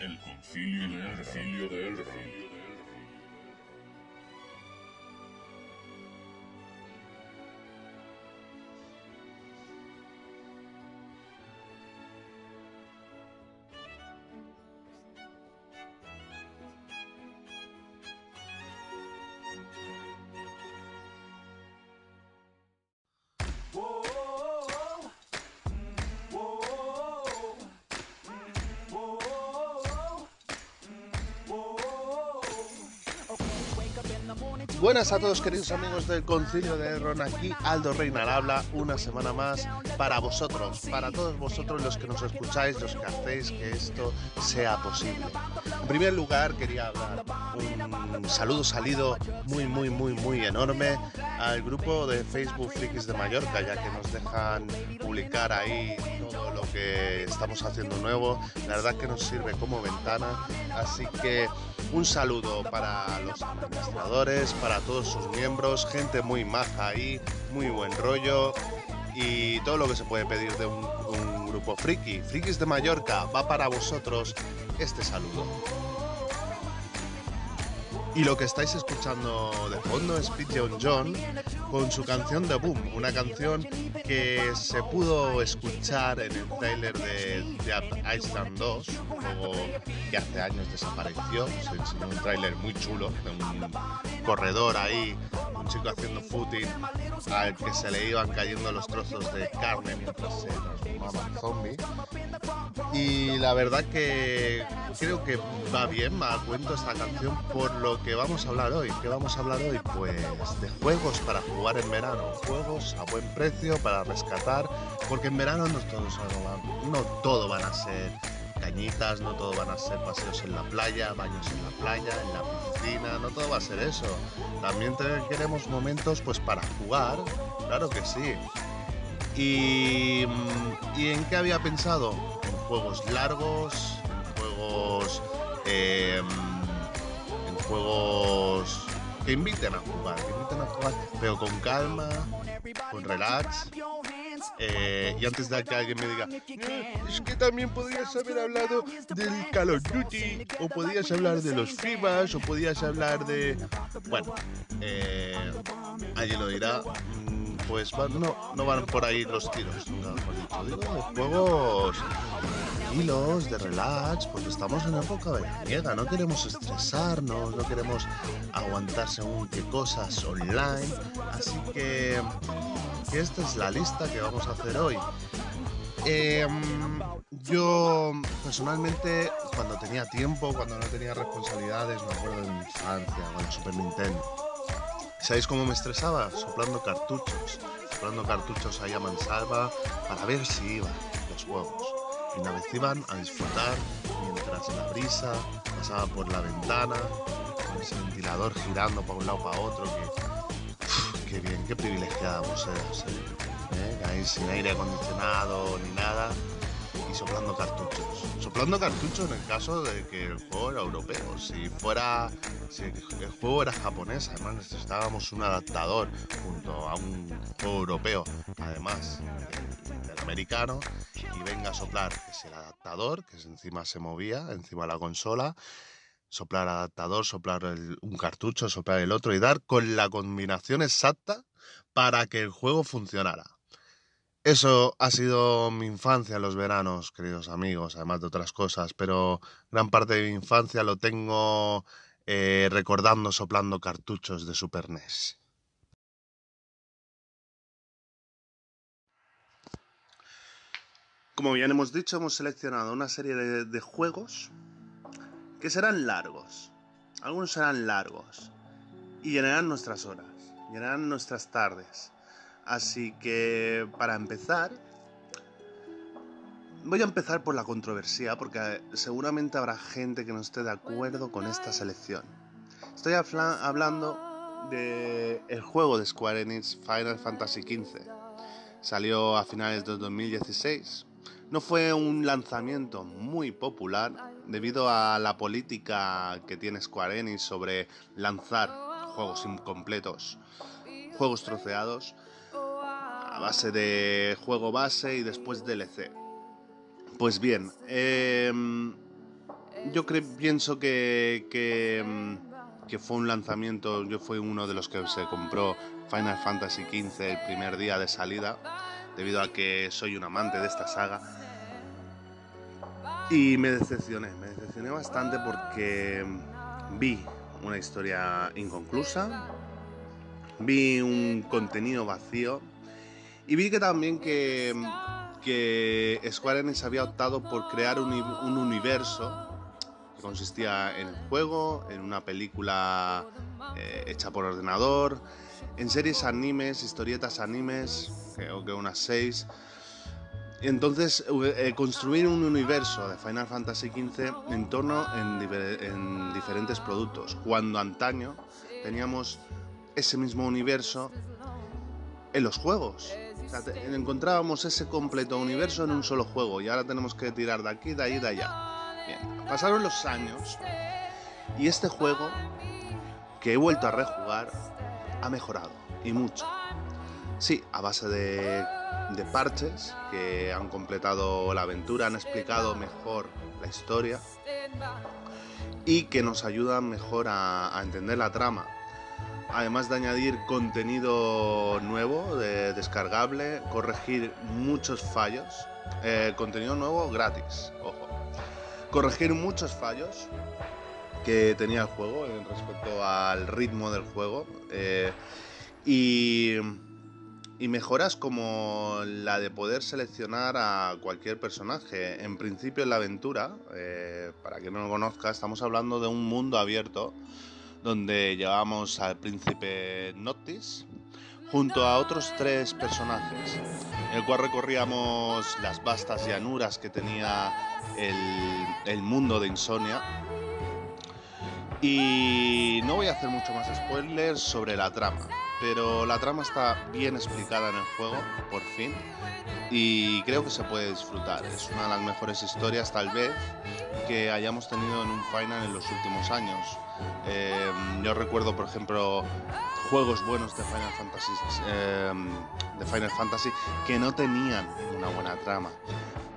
El concilio de Elrond. de Elrond. Buenas a todos queridos amigos del Concilio de Ron, aquí Aldo Reina al habla, una semana más para vosotros, para todos vosotros los que nos escucháis, los que hacéis que esto sea posible. En primer lugar quería hablar un saludo salido muy muy muy muy enorme al grupo de Facebook Frikis de Mallorca, ya que nos dejan publicar ahí todo lo que estamos haciendo nuevo, la verdad que nos sirve como ventana, así que un saludo para los administradores, para todos sus miembros, gente muy maja ahí, muy buen rollo y todo lo que se puede pedir de un, grupo friki. Frikis de Mallorca, va para vosotros este saludo. Y lo que estáis escuchando de fondo es Pigeon John con su canción de Boom, una canción que se pudo escuchar en el trailer de Dead Island 2, un juego que hace años desapareció. Se enseñó un trailer muy chulo de un corredor ahí, un chico haciendo footing al que se le iban cayendo los trozos de carne mientras se transformaba en zombie. Y la verdad que creo que va bien, me cuento esta canción por lo que vamos a hablar hoy. ¿Qué vamos a hablar hoy? Pues de juegos para jugar en verano, juegos a buen precio para rescatar, porque en verano no, no todo van a ser no todo van a ser paseos en la playa, baños en la playa, en la piscina, no todo va a ser eso. También queremos momentos pues para jugar, claro que sí. ¿Y, ¿y en qué había pensado? En juegos largos, en juegos... Eh, juegos que inviten a jugar, que a jugar, pero con calma, con relax. Eh, y antes de que alguien me diga, es que también podrías haber hablado del Call of Duty, o podías hablar de los FIBAs, o podías hablar de. Bueno, eh, alguien lo dirá. Mm, pues no, no van por ahí los tiros, juegos de relax, porque estamos en época veraniega, no queremos estresarnos, no queremos aguantar según qué cosas online, así que, esta es la lista que vamos a hacer hoy. Em, yo personalmente cuando tenía tiempo, cuando no tenía responsabilidades, me acuerdo de mi infancia con el Super Nintendo. ¿Sabéis cómo me estresaba? Soplando cartuchos, soplando cartuchos ahí a mansalva para ver si iban los juegos y vez iban a disfrutar mientras la brisa pasaba por la ventana, con ese ventilador girando para un lado para otro, que qué bien, qué privilegiados éramos, ¿eh? ¿Eh? Ahí sin aire acondicionado ni nada soplando cartuchos. Soplando cartuchos en el caso de que el juego era europeo. Si fuera, si el juego era japonés, además necesitábamos un adaptador junto a un juego europeo, además del americano, y venga a soplar, que es el adaptador, que encima se movía, encima de la consola, soplar adaptador, soplar un cartucho, soplar el otro y dar con la combinación exacta para que el juego funcionara. Eso ha sido mi infancia los veranos, queridos amigos, además de otras cosas, pero gran parte de mi infancia lo tengo eh, recordando soplando cartuchos de Super NES. Como bien hemos dicho, hemos seleccionado una serie de, juegos que serán largos. Algunos serán largos y llenarán nuestras horas, llenarán nuestras tardes. Así que, para empezar, voy a empezar por la controversia, porque seguramente habrá gente que no esté de acuerdo con esta selección. Estoy hablando del el juego de Square Enix Final Fantasy XV. Salió a finales de 2016 no fue un lanzamiento muy popular debido a la política que tiene Square Enix sobre lanzar juegos incompletos, juegos troceados, a base de juego base y después DLC. Pues bien, em, yo pienso que, que, mm, que, fue un lanzamiento, yo fui uno de los que se compró Final Fantasy XV el primer día de salida, debido a que soy un amante de esta saga. Y me decepcioné, me decepcioné bastante porque vi una historia inconclusa, vi un contenido vacío y vi que también que, que Square Enix había optado por crear un, un universo que consistía en el juego, en una película eh, hecha por ordenador, en series animes, historietas animes, creo que unas seis. Entonces, eh, construir un universo de Final Fantasy XV en torno en, en diferentes productos, cuando antaño teníamos ese mismo universo en los juegos. Encontrábamos ese completo universo en un solo juego y ahora tenemos que tirar de aquí, de ahí, de allá. Bien, pasaron los años y este juego que he vuelto a rejugar ha mejorado y mucho. Sí, a base de, parches que han completado la aventura, han explicado mejor la historia y que nos ayudan mejor a entender la trama además de añadir contenido nuevo, descargable, corregir muchos fallos, eh, contenido nuevo gratis, ojo, corregir muchos fallos que tenía el juego en respecto al ritmo del juego eh, y, mejoras como la de poder seleccionar a cualquier personaje. En principio en la aventura, eh, para quien no lo conozca, estamos hablando de un mundo abierto donde llevamos al príncipe Noctis junto a otros tres personajes, en el cual recorríamos las vastas llanuras que tenía el, mundo de Insomnia. Y no voy a hacer mucho más spoilers sobre la trama, pero la trama está bien explicada en el juego, por fin, y creo que se puede disfrutar. Es una de las mejores historias, tal vez, que hayamos tenido en un final en los últimos años. Em, yo recuerdo, por ejemplo, juegos buenos de Final Fantasy, em, de Final Fantasy que no tenían una buena trama.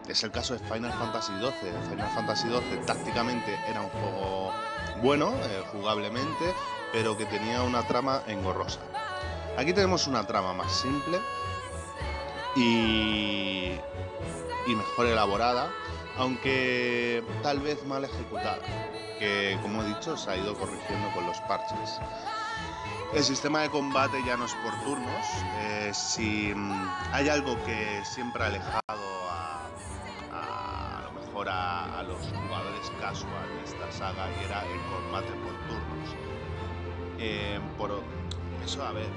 Es el caso de Final Fantasy XII. Final Fantasy XII tácticamente era un juego bueno, eh, jugablemente, pero que tenía una trama engorrosa. Aquí tenemos una trama más simple y, mejor elaborada, aunque tal vez mal ejecutada que, como he dicho, se ha ido corrigiendo con los parches. El sistema de combate ya no es por turnos. Si mm, hay algo que siempre ha alejado a, a, lo mejor a, los jugadores casual de esta saga y era el combate por turnos. Eh, por eso, a ver,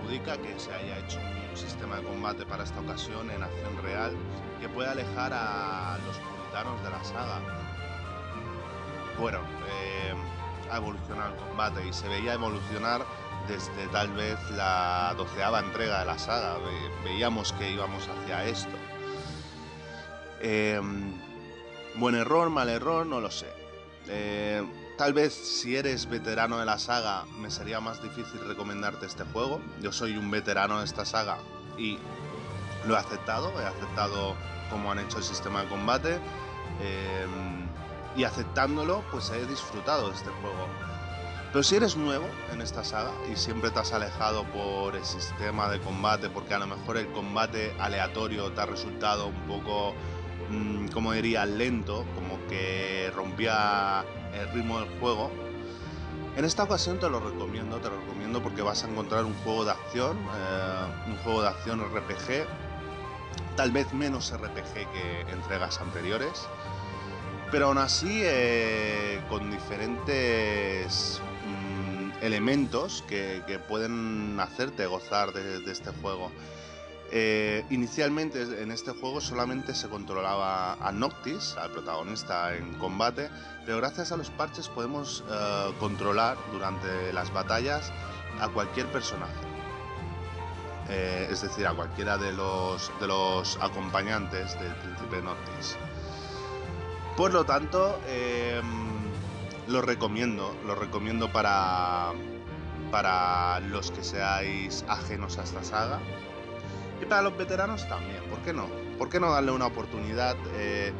perjudica que se haya hecho un sistema de combate para esta ocasión en acción real que puede alejar a los puritanos de la saga bueno, eh, ha evolucionado el combate y se veía evolucionar desde tal vez la doceava entrega de la saga. veíamos que íbamos hacia esto. Em, buen error, mal error, no lo sé. Eh, tal vez si eres veterano de la saga me sería más difícil recomendarte este juego. Yo soy un veterano de esta saga y lo he aceptado, he aceptado cómo han hecho el sistema de combate. Em, y aceptándolo, pues he disfrutado de este juego. Pero si eres nuevo en esta saga y siempre te has alejado por el sistema de combate, porque a lo mejor el combate aleatorio te ha resultado un poco, mm, como diría, lento, como que rompía el ritmo del juego, en esta ocasión te lo recomiendo, te lo recomiendo porque vas a encontrar un juego de acción, eh, un juego de acción RPG, tal vez menos RPG que entregas anteriores pero aún así eh, con diferentes mm, elementos que, pueden hacerte gozar de, este juego. Eh, inicialmente en este juego solamente se controlaba a Noctis, al protagonista en combate, pero gracias a los parches podemos eh, controlar durante las batallas a cualquier personaje. es decir, a cualquiera de los, de los acompañantes del príncipe Noctis. Por lo tanto, em, lo recomiendo, lo recomiendo para, para los que seáis ajenos a esta saga. Y para los veteranos también, ¿por qué no? ¿Por qué no darle una oportunidad? Eh,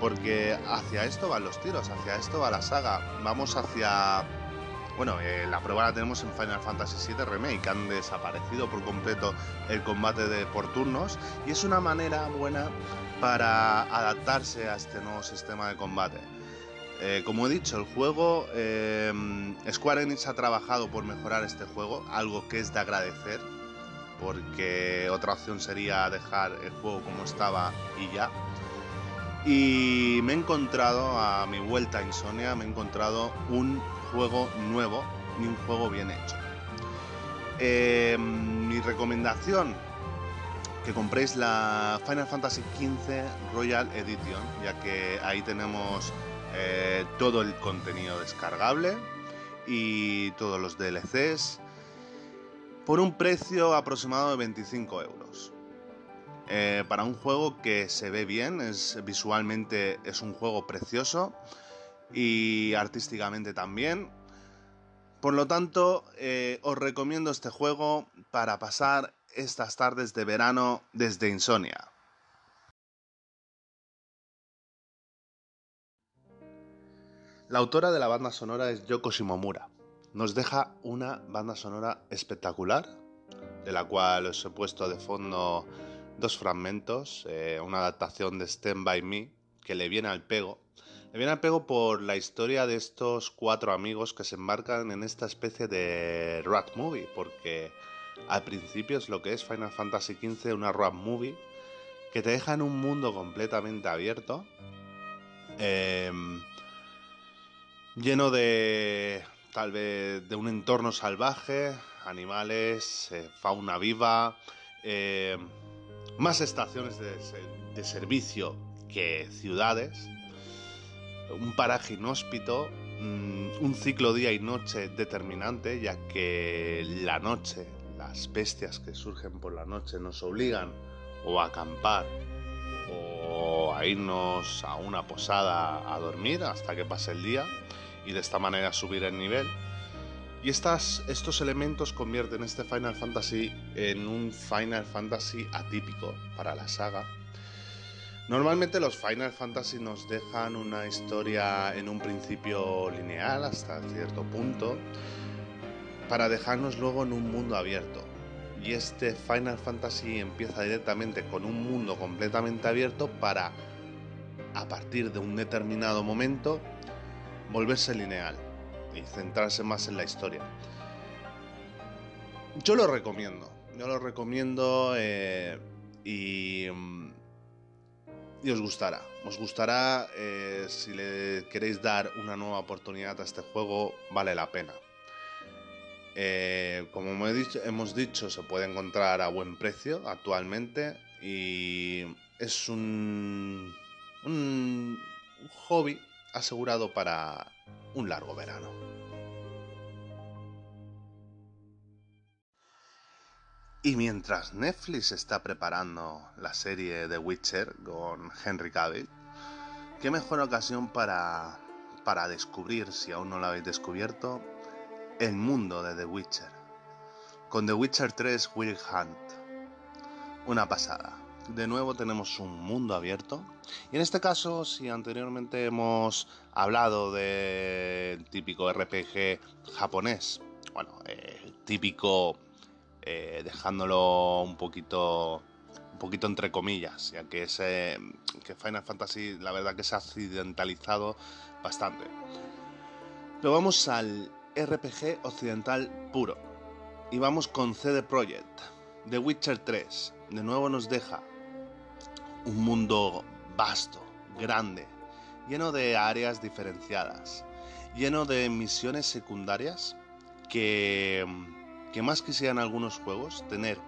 Porque hacia esto van los tiros, hacia esto va la saga. Vamos hacia bueno, eh, la prueba la tenemos en Final Fantasy VII Remake, han desaparecido por completo el combate de por turnos y es una manera buena para adaptarse a este nuevo sistema de combate. Eh, como he dicho, el juego, Square Enix ha trabajado por mejorar este juego, algo que es de agradecer, porque otra opción sería dejar el juego como estaba y ya. Y me he encontrado, a mi vuelta a Insomnia, me he encontrado un juego nuevo ni un juego bien hecho. Eh, mi recomendación, que compréis la Final Fantasy XV Royal Edition, ya que ahí tenemos eh, todo el contenido descargable y todos los DLCs por un precio aproximado de 25 euros. Eh, para un juego que se ve bien, es visualmente es un juego precioso y artísticamente también. Por lo tanto, eh, os recomiendo este juego para pasar estas tardes de verano desde Insomnia. La autora de la banda sonora es Yoko Shimomura. Nos deja una banda sonora espectacular, de la cual os he puesto de fondo dos fragmentos, eh, una adaptación de Stand By Me, que le viene al pego, le viene al pego por la historia de estos cuatro amigos que se embarcan en esta especie de rat movie, porque al principio es lo que es Final Fantasy XV, una rat movie que te deja en un mundo completamente abierto, em, lleno de tal vez de un entorno salvaje, animales, eh, fauna viva, em, más estaciones de servicio que ciudades un paraje inhóspito, mm, un ciclo día y noche determinante, ya que la noche, las bestias que surgen por la noche nos obligan o a acampar o a irnos a una posada a dormir hasta que pase el día y de esta manera subir el nivel. Y estas, estos elementos convierten este Final Fantasy en un Final Fantasy atípico para la saga, Normalmente los Final Fantasy nos dejan una historia en un principio lineal hasta cierto punto para dejarnos luego en un mundo abierto. Y este Final Fantasy empieza directamente con un mundo completamente abierto para, a partir de un determinado momento, volverse lineal y centrarse más en la historia. Yo lo recomiendo, yo lo recomiendo eh, y mm, y os gustará. Os gustará eh, si le queréis dar una nueva oportunidad a este juego, vale la pena. Eh, como hemos dicho, se puede encontrar a buen precio actualmente y es un hobby asegurado para un largo verano. Y mientras Netflix está preparando la serie The Witcher con Henry Cavill, qué mejor ocasión para, para descubrir, si aún no lo habéis descubierto, el mundo de The Witcher. Con The Witcher 3 Will Hunt. Una pasada. De nuevo tenemos un mundo abierto. Y en este caso, si anteriormente hemos hablado del típico RPG japonés, bueno, el típico eh, dejándolo un poquito un poquito entre comillas, ya que, ese, que Final Fantasy la verdad que se ha accidentalizado bastante. Pero vamos al RPG occidental puro. Y vamos con CD Projekt, The Witcher 3. De nuevo nos deja un mundo vasto, grande, lleno de áreas diferenciadas, lleno de misiones secundarias que que más quisieran algunos juegos tener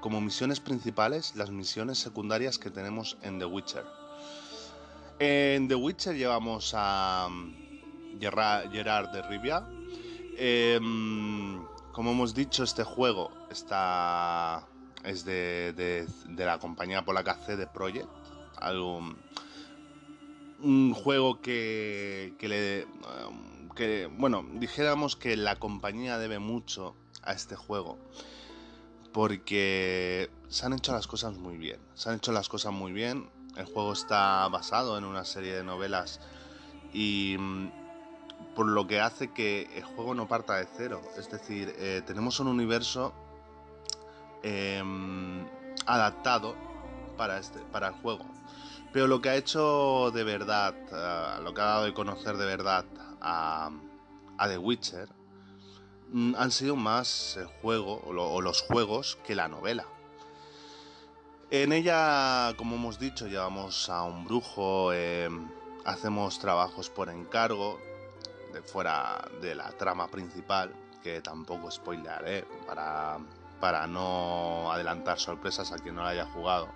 como misiones principales las misiones secundarias que tenemos en The Witcher. En The Witcher llevamos a mm, Gerard de Rivia. Em, como hemos dicho, este juego está es de, la compañía polaca CD Projekt. Algo, un juego que, que le. Que, bueno, dijéramos que la compañía debe mucho a este juego. Porque se han hecho las cosas muy bien. Se han hecho las cosas muy bien. El juego está basado en una serie de novelas y mm, por lo que hace que el juego no parta de cero. Es decir, eh, tenemos un universo em, adaptado para, este, el juego. Pero lo que ha hecho de verdad, eh, lo que ha dado de conocer de verdad a, The Witcher, mm, han sido más el juego o, los juegos que la novela. En ella, como hemos dicho, llevamos a un brujo, em, hacemos trabajos por encargo, fuera de la trama principal, que tampoco spoilearé para, para no adelantar sorpresas a quien no la haya jugado.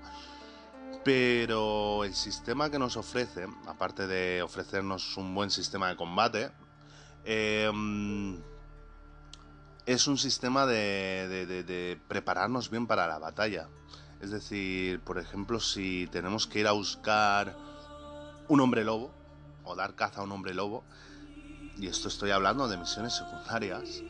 Pero el sistema que nos ofrece, aparte de ofrecernos un buen sistema de combate, em, es un sistema de, prepararnos bien para la batalla. Es decir, por ejemplo, si tenemos que ir a buscar un hombre lobo, o dar caza a un hombre lobo, y esto estoy hablando de misiones secundarias,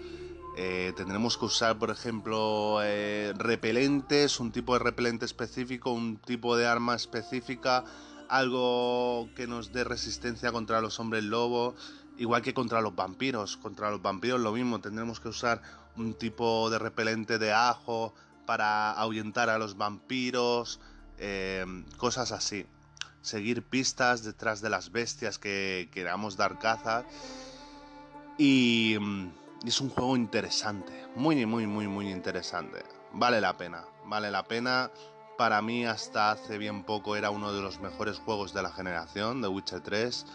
eh, tendremos que usar, por ejemplo, eh, repelentes, un tipo de repelente específico, un tipo de arma específica, algo que nos dé resistencia contra los hombres lobo, igual que contra los vampiros. Contra los vampiros lo mismo, tendremos que usar un tipo de repelente de ajo para ahuyentar a los vampiros, eh, cosas así. Seguir pistas detrás de las bestias que queramos dar caza. Y mm, es un juego interesante, muy, muy, muy, muy interesante. Vale la pena, vale la pena. Para mí hasta hace bien poco era uno de los mejores juegos de la generación, de Witcher 3.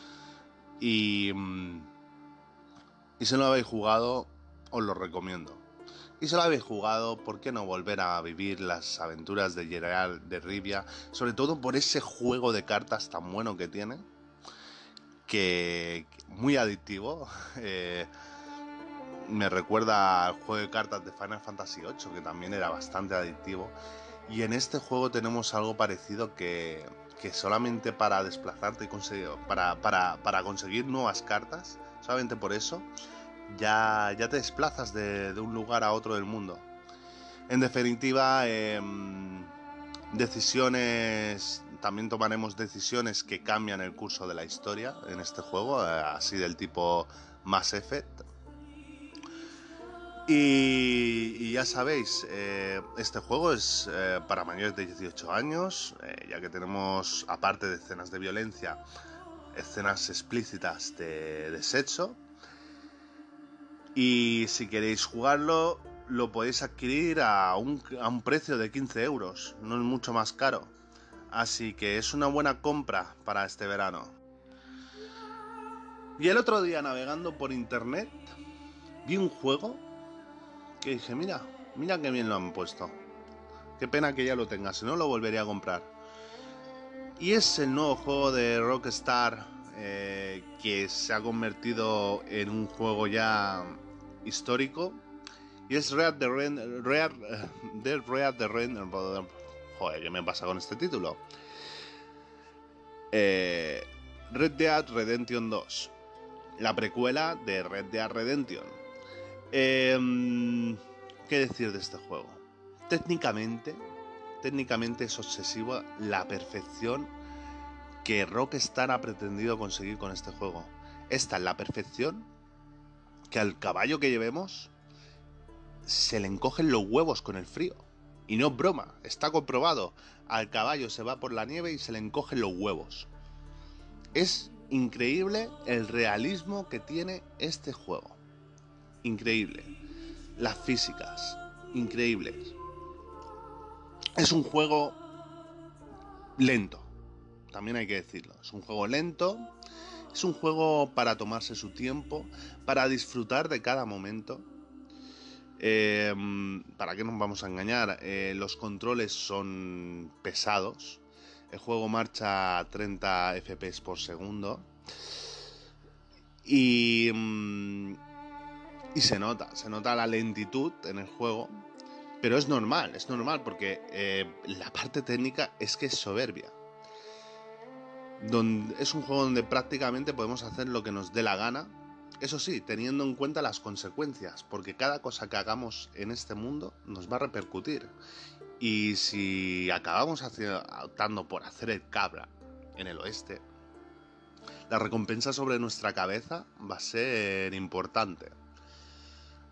Y, mm, y si no lo habéis jugado, os lo recomiendo. Y si lo habéis jugado, ¿por qué no volver a vivir las aventuras de Geralt de Rivia? Sobre todo por ese juego de cartas tan bueno que tiene. Que muy adictivo. Eh, me recuerda al juego de cartas de Final Fantasy VIII, que también era bastante adictivo. Y en este juego tenemos algo parecido que, que solamente para desplazarte y conseguir, para, para, para, conseguir nuevas cartas, solamente por eso, ya, ya te desplazas de, un lugar a otro del mundo. En definitiva, em, decisiones, también tomaremos decisiones que cambian el curso de la historia en este juego, eh, así del tipo Mass Effect y, ya sabéis, eh, este juego es eh, para mayores de 18 años, eh, ya que tenemos, aparte de escenas de violencia, escenas explícitas de, sexo. Y si queréis jugarlo, lo podéis adquirir a un, a un precio de 15 euros, no es mucho más caro. Así que es una buena compra para este verano. Y el otro día navegando por internet, vi un juego que dije, mira, mira qué bien lo han puesto. Qué pena que ya lo tenga, si no lo volvería a comprar. Y es el nuevo juego de Rockstar eh, que se ha convertido en un juego ya histórico. Y es Red the Red, Red, joder, ¿qué me pasa con este título? Eh, Red Dead Redemption 2, la precuela de Red Dead Redemption. Em, ¿Qué decir de este juego? Técnicamente, técnicamente es obsesiva la perfección que Rockstar ha pretendido conseguir con este juego. Esta es la perfección que al caballo que llevemos se le encogen los huevos con el frío. Y no es broma, está comprobado. Al caballo se va por la nieve y se le encogen los huevos. Es increíble el realismo que tiene este juego increíble. Las físicas, increíbles. Es un juego lento, también hay que decirlo. Es un juego lento, es un juego para tomarse su tiempo, para disfrutar de cada momento. Em, ¿Para qué nos vamos a engañar? Eh, los controles son pesados. El juego marcha a 30 FPS por segundo. Y mm, y se nota, se nota la lentitud en el juego, pero es normal, es normal porque eh, la parte técnica es que es soberbia. Es un juego donde prácticamente podemos hacer lo que nos dé la gana, eso sí, teniendo en cuenta las consecuencias, porque cada cosa que hagamos en este mundo nos va a repercutir. Y si acabamos optando por hacer el cabra en el oeste, la recompensa sobre nuestra cabeza va a ser importante.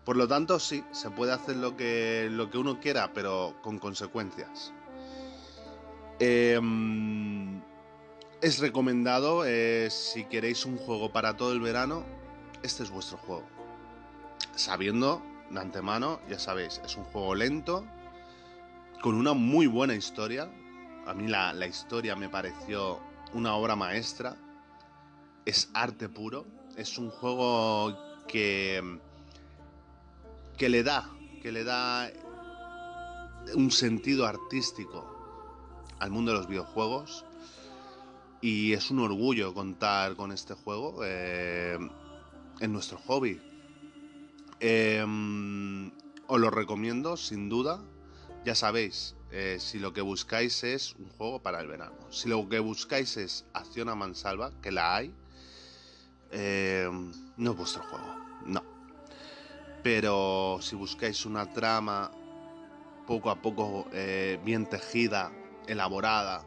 Por lo tanto, sí, se puede hacer lo que, lo que uno quiera, pero con consecuencias. Em, es recomendado, eh, si queréis un juego para todo el verano, este es vuestro juego. Sabiendo de antemano, ya sabéis, es un juego lento, con una muy buena historia. A mí la, la historia me pareció una obra maestra. Es arte puro. Es un juego que que le da, que le da un sentido artístico al mundo de los videojuegos. Y es un orgullo contar con este juego eh, en nuestro hobby. Em, os lo recomiendo, sin duda. Ya sabéis, eh, si lo que buscáis es un juego para el verano, si lo que buscáis es acción a mansalva, que la hay, eh, no es vuestro juego. Pero si buscáis una trama poco a poco eh, bien tejida, elaborada,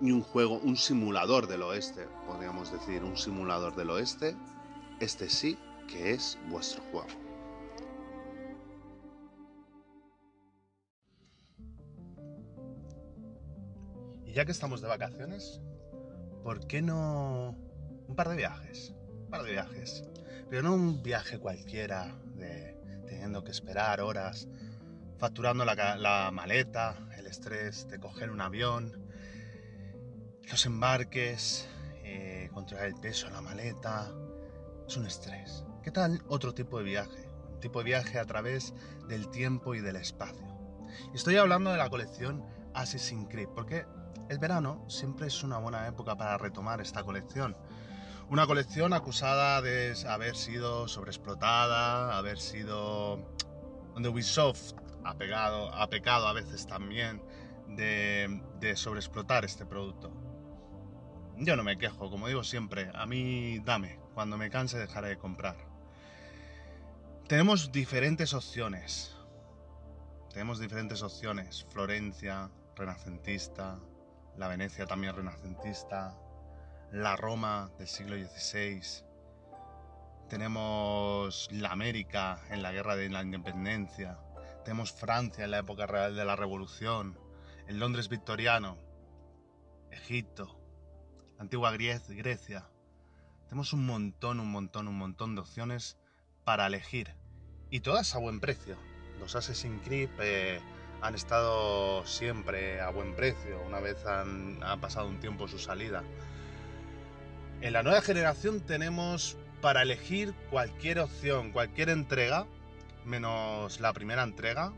y un juego, un simulador del oeste, podríamos decir, un simulador del oeste, este sí que es vuestro juego. Y ya que estamos de vacaciones, ¿por qué no un par de viajes? Un par de viajes. Pero no un viaje cualquiera de teniendo que esperar horas, facturando la, maleta, el estrés de coger un avión, los embarques, eh, controlar el peso de la maleta. Es un estrés. ¿Qué tal otro tipo de viaje? Un tipo de viaje a través del tiempo y del espacio. Estoy hablando de la colección Assassin's Creed, porque el verano siempre es una buena época para retomar esta colección una colección acusada de haber sido sobreexplotada, haber sido... donde Ubisoft ha, pegado, ha pecado a veces también de, de sobreexplotar este producto. Yo no me quejo, como digo siempre, a mí dame, cuando me canse dejaré de comprar. Tenemos diferentes opciones. Tenemos diferentes opciones. Florencia, renacentista, la Venecia también renacentista, la Roma del siglo XVI, tenemos la América en la guerra de la independencia, tenemos Francia en la época real de la revolución, el Londres victoriano, Egipto, antigua Grecia. Tenemos un montón, un montón, un montón de opciones para elegir y todas a buen precio. Los Assassin's Creed eh, han estado siempre a buen precio, una vez han, ha pasado un tiempo su salida. En la nueva generación tenemos para elegir cualquier opción, cualquier entrega, menos la primera entrega,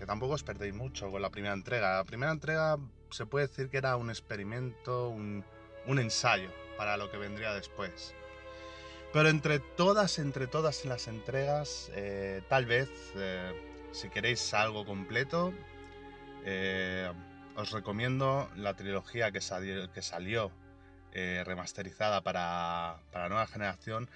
que tampoco os perdéis mucho con la primera entrega. La primera entrega se puede decir que era un experimento, un, ensayo para lo que vendría después. Pero entre todas, entre todas las entregas, eh, tal vez, eh, si queréis algo completo, eh, os recomiendo la trilogía que que salió eh, remasterizada para, la nueva generación,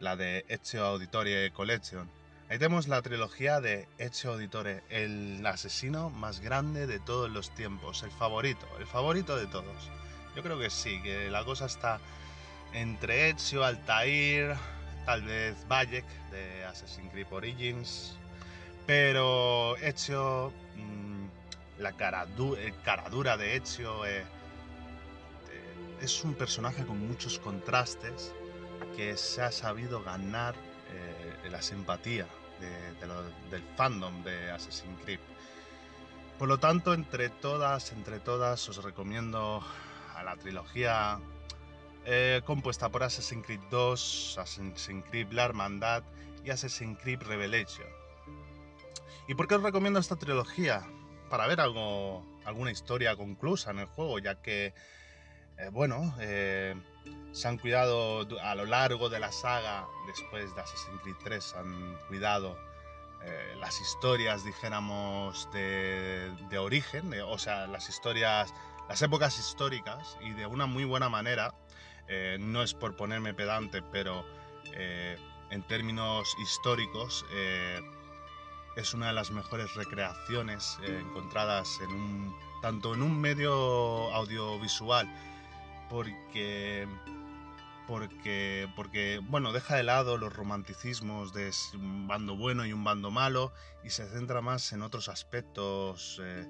la de Ezio Auditore Collection. Ahí tenemos la trilogía de Ezio Auditore, el asesino más grande de todos los tiempos, el favorito, el favorito de todos. Yo creo que sí, que la cosa está entre Ezio, Altair, tal vez Bayek de Assassin's Creed Origins, pero Ezio, mm, la cara, dura de Ezio, eh, es un personaje con muchos contrastes que se ha sabido ganar eh, la simpatía del fandom de Assassin's Creed. Por lo tanto, entre todas, entre todas, os recomiendo a la trilogía eh, compuesta por Assassin's Creed 2, Assassin's Creed La Hermandad y Assassin's Creed Revelation. ¿Y por qué os recomiendo esta trilogía? Para ver algo, alguna historia conclusa en el juego, ya que eh, bueno, eh, se han cuidado a lo largo de la saga, después de Assassin's Creed 3, han cuidado eh, las historias, dijéramos, de, origen, o sea, las historias, las épocas históricas, y de una muy buena manera. no es por ponerme pedante, pero en términos históricos es una de las mejores recreaciones encontradas en un, tanto en un medio audiovisual, porque, porque, porque, bueno, deja de lado los romanticismos de un bando bueno y un bando malo y se centra más en otros aspectos. Eh,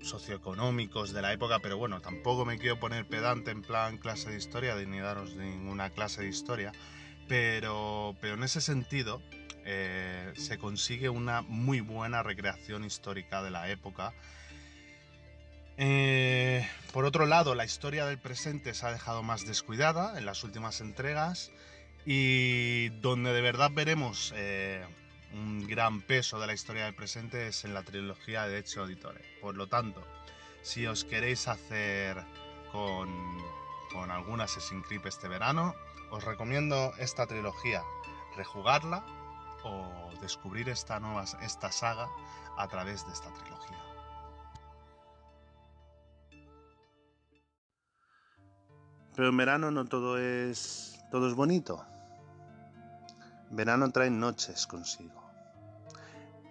socioeconómicos de la época, pero bueno, tampoco me quiero poner pedante en plan clase de historia, ni daros ninguna clase de historia, pero, pero en ese sentido eh, se consigue una muy buena recreación histórica de la época. Eh, por otro lado, la historia del presente se ha dejado más descuidada en las últimas entregas y donde de verdad veremos eh, un gran peso de la historia del presente es en la trilogía de Ezio Auditore. Por lo tanto, si os queréis hacer con, con algún Assassin's Creed este verano, os recomiendo esta trilogía, rejugarla o descubrir esta, nueva, esta saga a través de esta trilogía. Pero en verano no todo es todo es bonito. Verano trae noches consigo.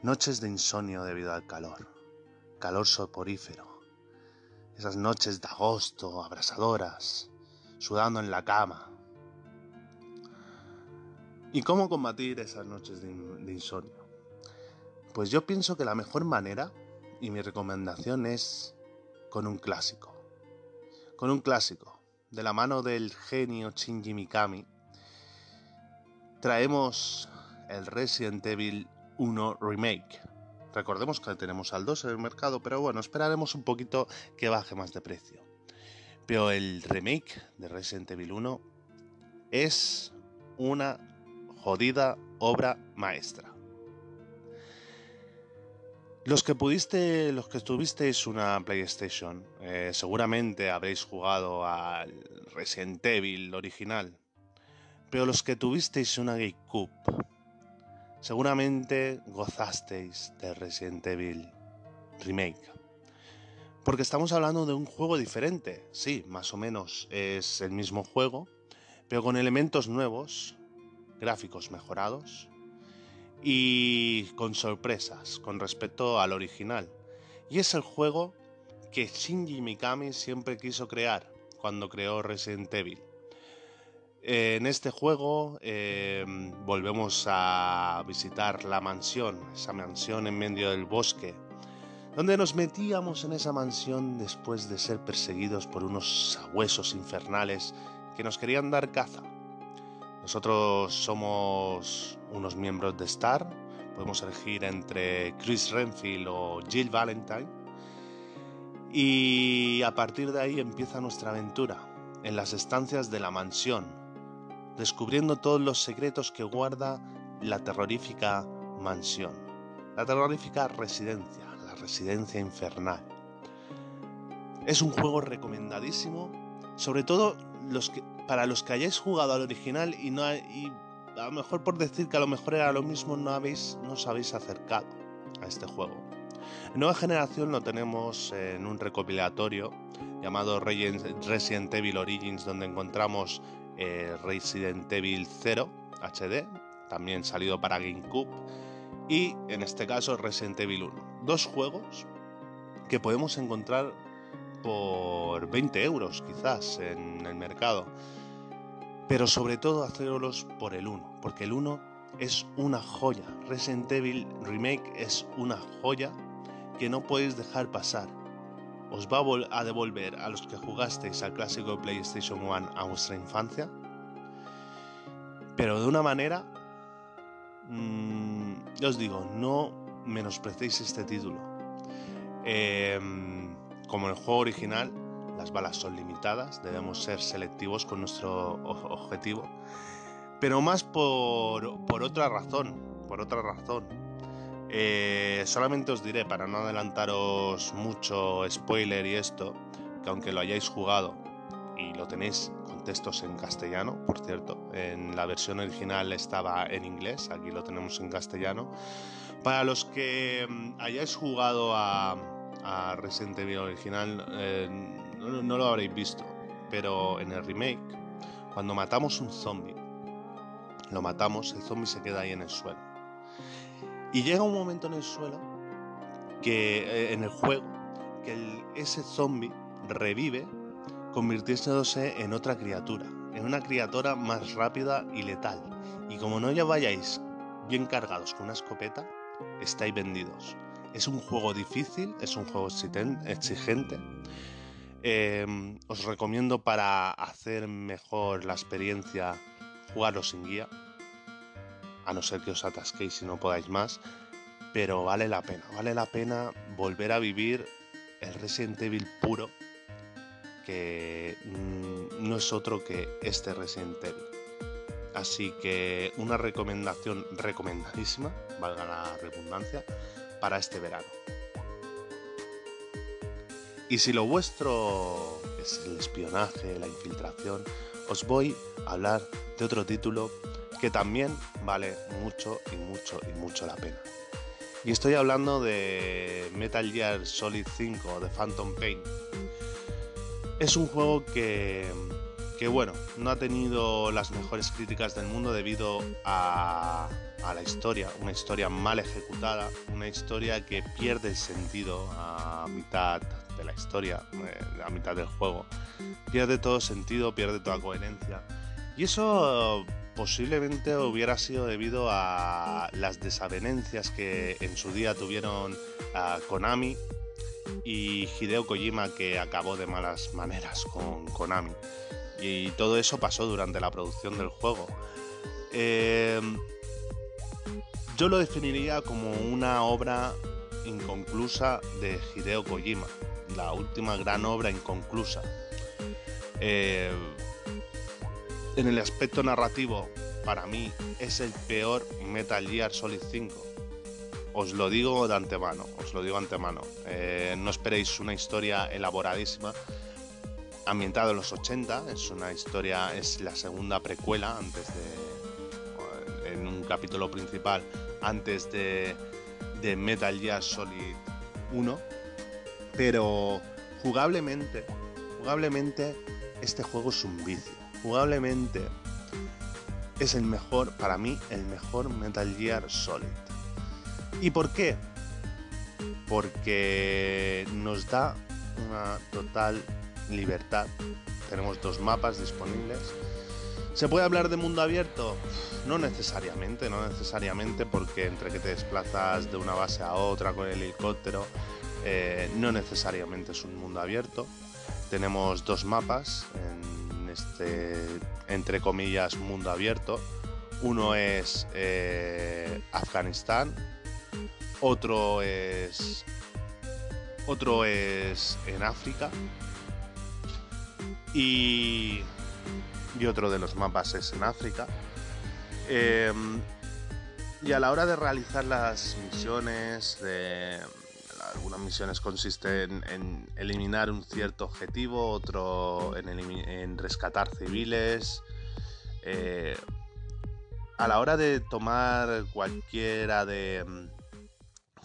Noches de insomnio debido al calor. Calor soporífero. Esas noches de agosto abrasadoras, sudando en la cama. ¿Y cómo combatir esas noches de, de insomnio? Pues yo pienso que la mejor manera, y mi recomendación es con un clásico. Con un clásico, de la mano del genio Shinji Mikami, traemos el Resident Evil 1 Remake. Recordemos que tenemos al 2 en el mercado, pero bueno, esperaremos un poquito que baje más de precio. Pero el remake de Resident Evil 1 es una jodida obra maestra. Los que pudiste, los que tuvisteis una PlayStation, eh, seguramente habréis jugado al Resident Evil original, pero los que tuvisteis una GameCube, seguramente gozasteis de Resident Evil Remake. Porque estamos hablando de un juego diferente, sí, más o menos es el mismo juego, pero con elementos nuevos, gráficos mejorados y con sorpresas con respecto al original. Y es el juego que Shinji Mikami siempre quiso crear cuando creó Resident Evil en este juego em, volvemos a visitar la mansión, esa mansión en medio del bosque, donde nos metíamos en esa mansión después de ser perseguidos por unos sabuesos infernales que nos querían dar caza. Nosotros somos unos miembros de Star, podemos elegir entre Chris Renfield o Jill Valentine, y a partir de ahí empieza nuestra aventura en las estancias de la mansión, descubriendo todos los secretos que guarda la terrorífica mansión, la terrorífica residencia, la residencia infernal. Es un juego recomendadísimo, sobre todo para los que hayáis jugado al original y no y a lo mejor por decir que a lo mejor era lo mismo no habéis no os habéis acercado a este juego. En nueva generación lo tenemos en un recopilatorio llamado Resident Evil Origins donde encontramos eh, Resident Evil 0 HD, también salido para GameCube, y en este caso Resident Evil 1. Dos juegos que podemos encontrar por 20 euros quizás en el mercado, pero sobre todo hacerlos por el 1, porque el 1 es una joya. Resident Evil Remake es una joya que no podéis dejar pasar os va a devolver a los que jugasteis al clásico PlayStation 1 a vuestra infancia, pero de una manera, mmm, os digo, no menosprecéis este título. Em, como en el juego original, las balas son limitadas, debemos ser selectivos con nuestro objetivo, pero más por, por otra razón, por otra razón eh, solamente os diré, para no adelantaros mucho spoiler y esto, que aunque lo hayáis jugado y lo tenéis con textos en castellano, por cierto, en la versión original estaba en inglés, aquí lo tenemos en castellano. Para los que mm, hayáis jugado a, Resident Evil original, eh, no, lo habréis visto, pero en el remake, cuando matamos un zombie, lo matamos, el zombie se queda ahí en el suelo Y llega un momento en el suelo, que eh, en el juego, que ese zombie revive convirtiéndose en otra criatura, en una criatura más rápida y letal. Y como no ya vayáis bien cargados con una escopeta, estáis vendidos. Es un juego difícil, es un juego exigente. Em, os recomiendo para hacer mejor la experiencia jugarlo sin guía, a no ser que os atasquéis y no podáis más, pero vale la pena, vale la pena volver a vivir el Resident Evil puro, que mm, no es otro que este Resident Evil. Así que una recomendación recomendadísima, valga la redundancia, para este verano. Y si lo vuestro es el espionaje, la infiltración, os voy a hablar de otro título que también vale mucho y mucho y mucho la pena. Y estoy hablando de Metal Gear Solid 5 de Phantom Pain. Es un juego que, que, bueno, no ha tenido las mejores críticas del mundo debido a, a la historia, una historia mal ejecutada, una historia que pierde el sentido a mitad de la historia, eh, a mitad del juego. Pierde todo sentido, pierde toda coherencia. Y eso posiblemente hubiera sido debido a las desavenencias que en su día tuvieron Konami y Hideo Kojima que acabó de malas maneras con Konami. Y todo eso pasó durante la producción del juego. Eh, yo lo definiría como una obra inconclusa de Hideo Kojima, la última gran obra inconclusa. Eh, en el aspecto narrativo, para mí es el peor Metal Gear Solid 5. Os lo digo de antemano, os lo digo de antemano. Eh, no esperéis una historia elaboradísima. Ambientada en los 80, es una historia, es la segunda precuela antes de. Capítulo principal, antes de, de Metal Gear Solid 1. Pero jugablemente, jugablemente, este juego es un vicio jugablemente es el mejor, para mí, el mejor Metal Gear Solid. ¿Y por qué? Porque nos da una total libertad. Tenemos dos mapas disponibles. ¿Se puede hablar de mundo abierto? No necesariamente, no necesariamente porque entre que te desplazas de una base a otra con el helicóptero, eh, no necesariamente es un mundo abierto. Tenemos dos mapas en este, entre comillas, mundo abierto. Uno es eh, Afganistán, otro es, otro es en África y, y otro de los mapas es en África. Em, y a la hora de realizar las misiones algunas misiones consisten en eliminar un cierto objetivo, otro en, rescatar civiles. Eh, a la hora de tomar cualquiera de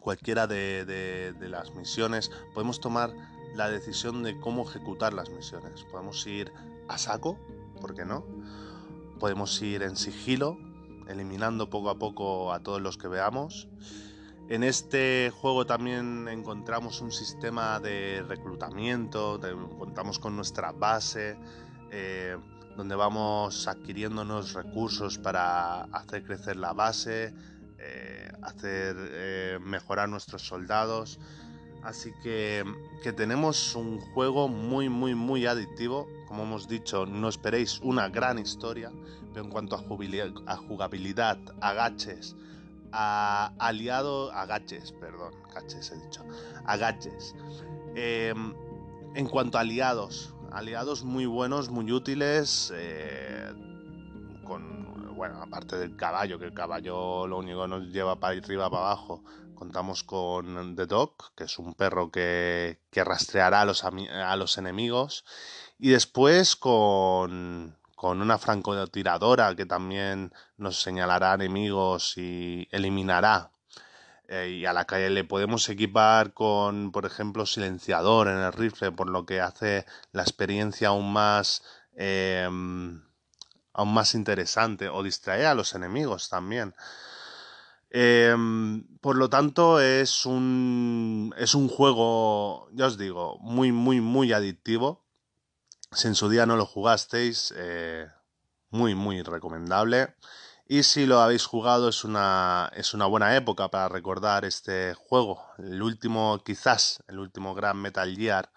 cualquiera de, las misiones, podemos tomar la decisión de cómo ejecutar las misiones. Podemos ir a saco, ¿por qué no? Podemos ir en sigilo, eliminando poco a poco a todos los que veamos. En este juego también encontramos un sistema de reclutamiento, contamos con nuestra base, eh, donde vamos adquiriéndonos recursos para hacer crecer la base, eh, hacer eh, mejorar nuestros soldados. Así que, que, tenemos un juego muy, muy, muy adictivo. Como hemos dicho, no esperéis una gran historia, pero en cuanto a jugabilidad, agaches, a aliado, agaches, perdón, gaches he dicho, agaches. Em, en cuanto a aliados, aliados muy buenos, muy útiles, eh, con, bueno, aparte del caballo, que el caballo lo único nos lleva para arriba, para abajo, contamos con The Dog, que es un perro que, que rastreará a los, a los enemigos, y después con, con una francotiradora que también nos señalará enemigos y eliminará. Eh, y a la que le podemos equipar con, por ejemplo, silenciador en el rifle, por lo que hace la experiencia aún más, em, aún más interesante o distrae a los enemigos también. Em, por lo tanto, es un, es un juego, ya os digo, muy, muy, muy adictivo. Si en su día no lo jugasteis, eh, muy, muy recomendable. Y si lo habéis jugado, es una, es una buena época para recordar este juego. El último, quizás, el último gran Metal Gear,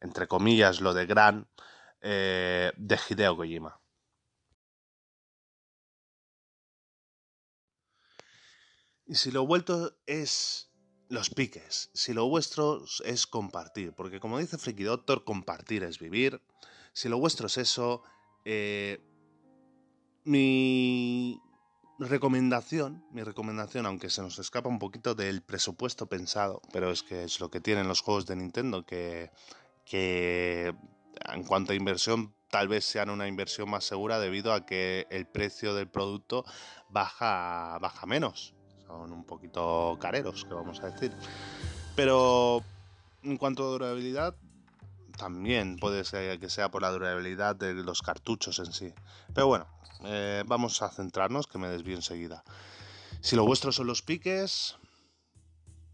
entre comillas, lo de gran, eh, de Hideo Kojima. Y si lo vuelto es los piques, si lo vuestro es compartir, porque como dice Freaky Doctor, compartir es vivir. Si lo vuestro es eso, eh, mi recomendación, mi recomendación, aunque se nos escapa un poquito del presupuesto pensado, pero es que es lo que tienen los juegos de Nintendo, que, que en cuanto a inversión tal vez sean una inversión más segura debido a que el precio del producto baja, baja menos son un poquito careros, que vamos a decir. Pero en cuanto a durabilidad, también puede ser que sea por la durabilidad de los cartuchos en sí. Pero bueno, eh, vamos a centrarnos, que me desvío enseguida. Si lo vuestro son los piques,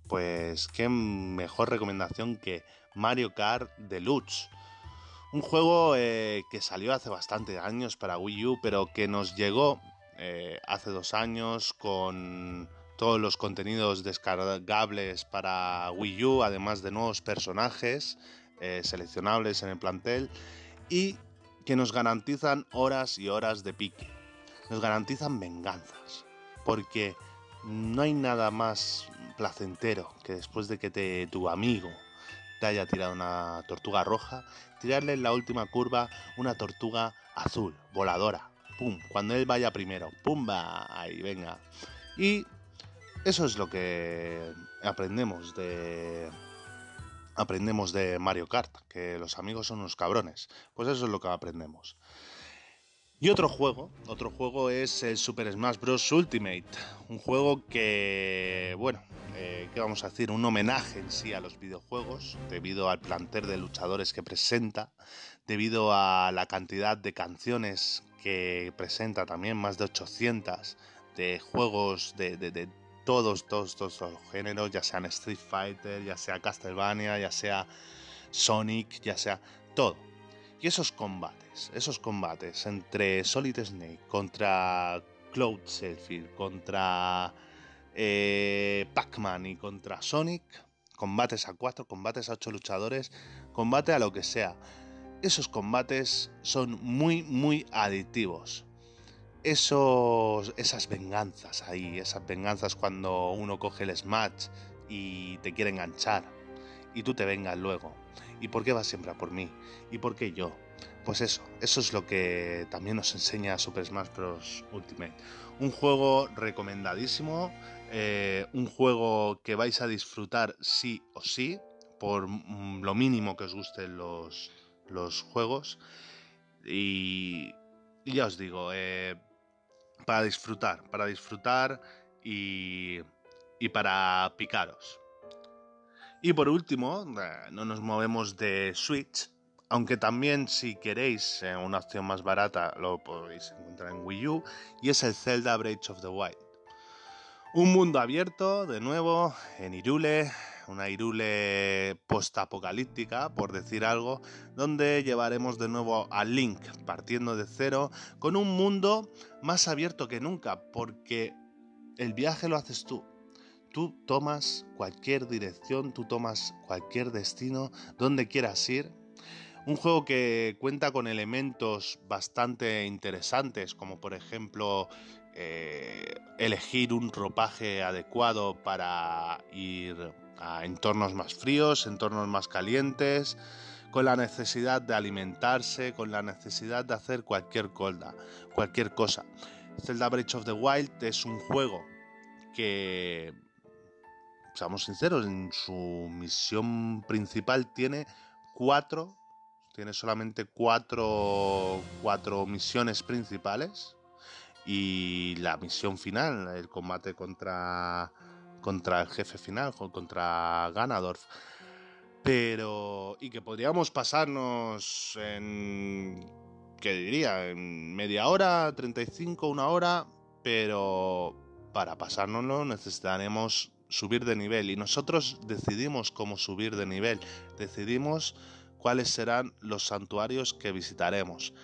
pues qué mejor recomendación que Mario Kart Deluxe. Un juego eh, que salió hace bastante años para Wii U, pero que nos llegó eh, hace dos años con todos los contenidos descargables para Wii U, además de nuevos personajes eh, seleccionables en el plantel y que nos garantizan horas y horas de pique. Nos garantizan venganzas, porque no hay nada más placentero que después de que te, tu amigo te haya tirado una tortuga roja, tirarle en la última curva una tortuga azul, voladora. ¡Pum! Cuando él vaya primero. ¡Pumba! Ahí, venga. Y eso es lo que aprendemos de aprendemos de Mario Kart, que los amigos son unos cabrones. Pues eso es lo que aprendemos. Y otro juego, otro juego es el Super Smash Bros. Ultimate, un juego que, bueno, eh, ¿qué vamos a decir? Un homenaje en sí a los videojuegos, debido al plantel de luchadores que presenta, debido a la cantidad de canciones que presenta también, más de 800, de juegos de, todos, todos, todos los géneros, ya sean Street Fighter, ya sea Castlevania, ya sea Sonic, ya sea todo. Y esos combates, esos combates entre Solid Snake contra Cloud Selfie, contra eh, Pac-Man y contra Sonic, combates a cuatro, combates a ocho luchadores, combate a lo que sea. Esos combates son muy, muy adictivos esos, esas venganzas ahí, esas venganzas cuando uno coge el Smash y te quiere enganchar y tú te vengas luego. ¿Y por qué vas siempre a por mí? ¿Y por qué yo? Pues eso, eso es lo que también nos enseña Super Smash Bros. Ultimate. Un juego recomendadísimo, eh, un juego que vais a disfrutar sí o sí, por lo mínimo que os gusten los, los juegos. Y, ya os digo, eh, para disfrutar, para disfrutar y, y para picaros. Y por último, eh, no nos movemos de Switch, aunque también si queréis eh, una opción más barata lo podéis encontrar en Wii U, y es el Zelda Breath of the Wild. Un mundo abierto, de nuevo, en Irule, una Irule postapocalíptica, por decir algo, donde llevaremos de nuevo a Link partiendo de cero con un mundo más abierto que nunca, porque el viaje lo haces tú. Tú tomas cualquier dirección, tú tomas cualquier destino, donde quieras ir. Un juego que cuenta con elementos bastante interesantes, como por ejemplo eh, elegir un ropaje adecuado para ir a entornos más fríos, entornos más calientes, con la necesidad de alimentarse, con la necesidad de hacer cualquier colda, cualquier cosa. Zelda Breath of the Wild es un juego que, seamos sinceros, en su misión principal tiene cuatro, tiene solamente cuatro, cuatro misiones principales y la misión final, el combate contra contra el jefe final, contra Ganadorf. Pero. Y que podríamos pasarnos en. ¿Qué diría? En media hora, 35, una hora. Pero. para pasárnoslo necesitaremos subir de nivel y nosotros decidimos cómo subir de nivel, decidimos cuáles serán los santuarios que visitaremos.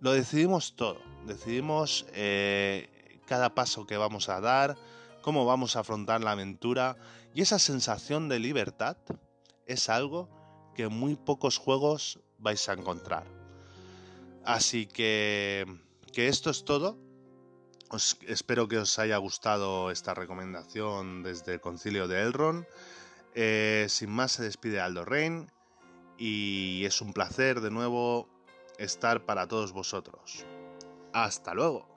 Lo decidimos todo, decidimos eh, cada paso que vamos a dar, cómo vamos a afrontar la aventura y esa sensación de libertad es algo que muy pocos juegos vais a encontrar. Así que, que esto es todo. espero que os haya gustado esta recomendación desde el concilio de Elrond. Eh, sin más se despide Aldo Rein y es un placer de nuevo estar para todos vosotros. Hasta luego.